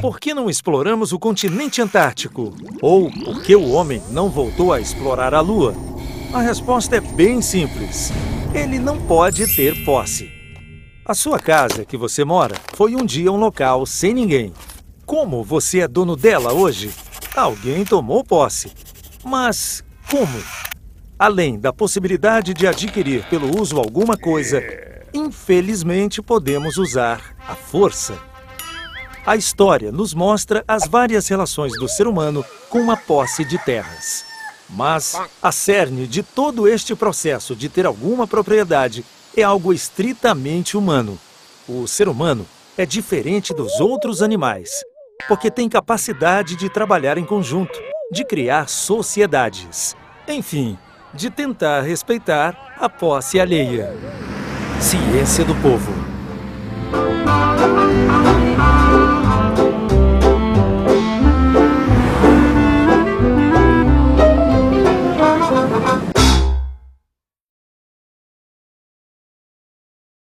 Por que não exploramos o continente antártico? Ou por que o homem não voltou a explorar a Lua? A resposta é bem simples. Ele não pode ter posse. A sua casa que você mora foi um dia um local sem ninguém. Como você é dono dela hoje? Alguém tomou posse. Mas como? Além da possibilidade de adquirir pelo uso alguma coisa, infelizmente podemos usar a força. A história nos mostra as várias relações do ser humano com a posse de terras. Mas a cerne de todo este processo de ter alguma propriedade é algo estritamente humano. O ser humano é diferente dos outros animais, porque tem capacidade de trabalhar em conjunto, de criar sociedades. Enfim, de tentar respeitar a posse alheia. Ciência do Povo.